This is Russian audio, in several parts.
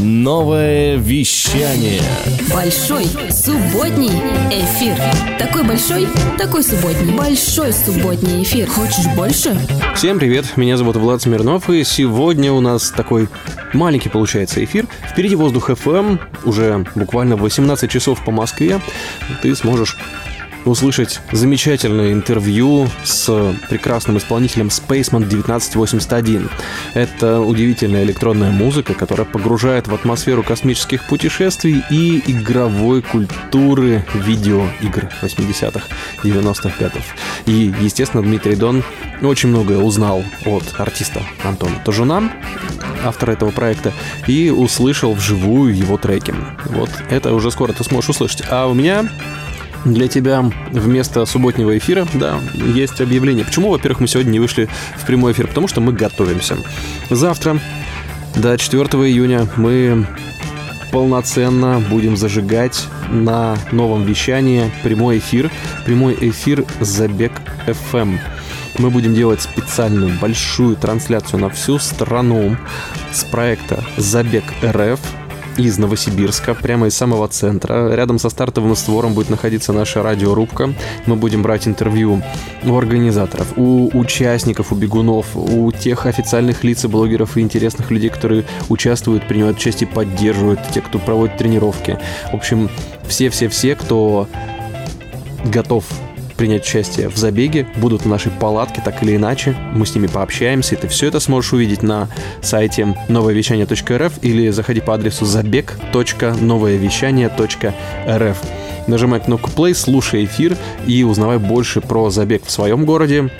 Новое вещание. Большой субботний эфир. Такой большой, такой субботний. Большой субботний эфир. Хочешь больше? Всем привет, меня зовут Влад Смирнов, и сегодня у нас такой маленький получается эфир. Впереди воздух FM, уже буквально 18 часов по Москве. Ты сможешь услышать замечательное интервью с прекрасным исполнителем Spaceman 1981. Это удивительная электронная музыка, которая погружает в атмосферу космических путешествий и игровой культуры видеоигр 80-х, 90-х годов. И, естественно, Дмитрий Дон очень многое узнал от артиста Антона Тожуна, автора этого проекта, и услышал вживую его треки. Вот это уже скоро ты сможешь услышать. А у меня для тебя вместо субботнего эфира, да, есть объявление. Почему, во-первых, мы сегодня не вышли в прямой эфир? Потому что мы готовимся. Завтра, до 4 июня, мы полноценно будем зажигать на новом вещании прямой эфир. Прямой эфир Забег FM. Мы будем делать специальную большую трансляцию на всю страну с проекта Забег РФ из Новосибирска, прямо из самого центра. Рядом со стартовым створом будет находиться наша радиорубка. Мы будем брать интервью у организаторов, у участников, у бегунов, у тех официальных лиц и блогеров и интересных людей, которые участвуют, принимают участие, поддерживают, те, кто проводит тренировки. В общем, все-все-все, кто готов принять участие в забеге, будут в нашей палатке так или иначе. Мы с ними пообщаемся, и ты все это сможешь увидеть на сайте нововещание.рф или заходи по адресу забег.новоевещание.рф. Нажимай кнопку play, слушай эфир и узнавай больше про забег в своем городе,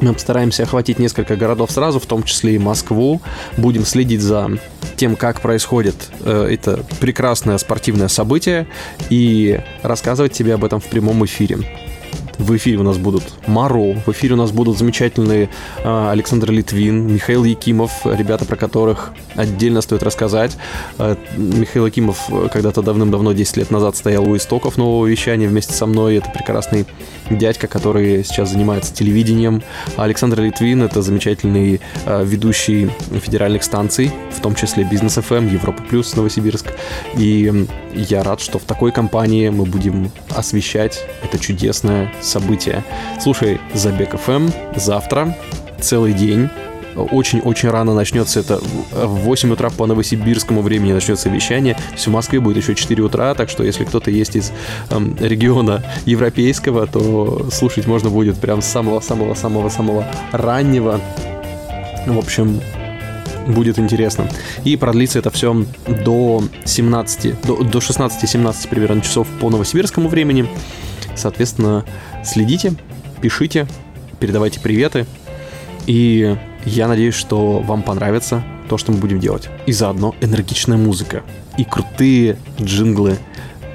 мы постараемся охватить несколько городов сразу, в том числе и Москву. Будем следить за тем, как происходит э, это прекрасное спортивное событие и рассказывать тебе об этом в прямом эфире. В эфире у нас будут Маро, в эфире у нас будут замечательные э, Александр Литвин, Михаил Якимов, ребята, про которых отдельно стоит рассказать. Э, Михаил Якимов когда-то давным-давно, 10 лет назад, стоял у истоков нового вещания вместе со мной. Это прекрасный дядька, который сейчас занимается телевидением. А Александр Литвин — это замечательный э, ведущий федеральных станций, в том числе Бизнес FM, Европа Плюс, Новосибирск. И я рад, что в такой компании мы будем освещать это чудесное событие. Слушай, Забег FM завтра целый день очень-очень рано начнется это в 8 утра по новосибирскому времени начнется вещание. Все в Москве будет еще 4 утра, так что если кто-то есть из эм, региона европейского, то слушать можно будет прям с самого-самого-самого-самого раннего. В общем, будет интересно. И продлится это все до 17, до, до 16-17 примерно часов по новосибирскому времени. Соответственно, следите, пишите, передавайте приветы. И я надеюсь, что вам понравится то, что мы будем делать. И заодно энергичная музыка и крутые джинглы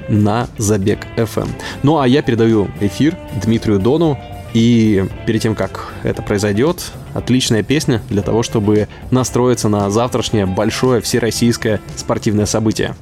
на Забег FM. Ну а я передаю эфир Дмитрию Дону. И перед тем, как это произойдет, отличная песня для того, чтобы настроиться на завтрашнее большое всероссийское спортивное событие.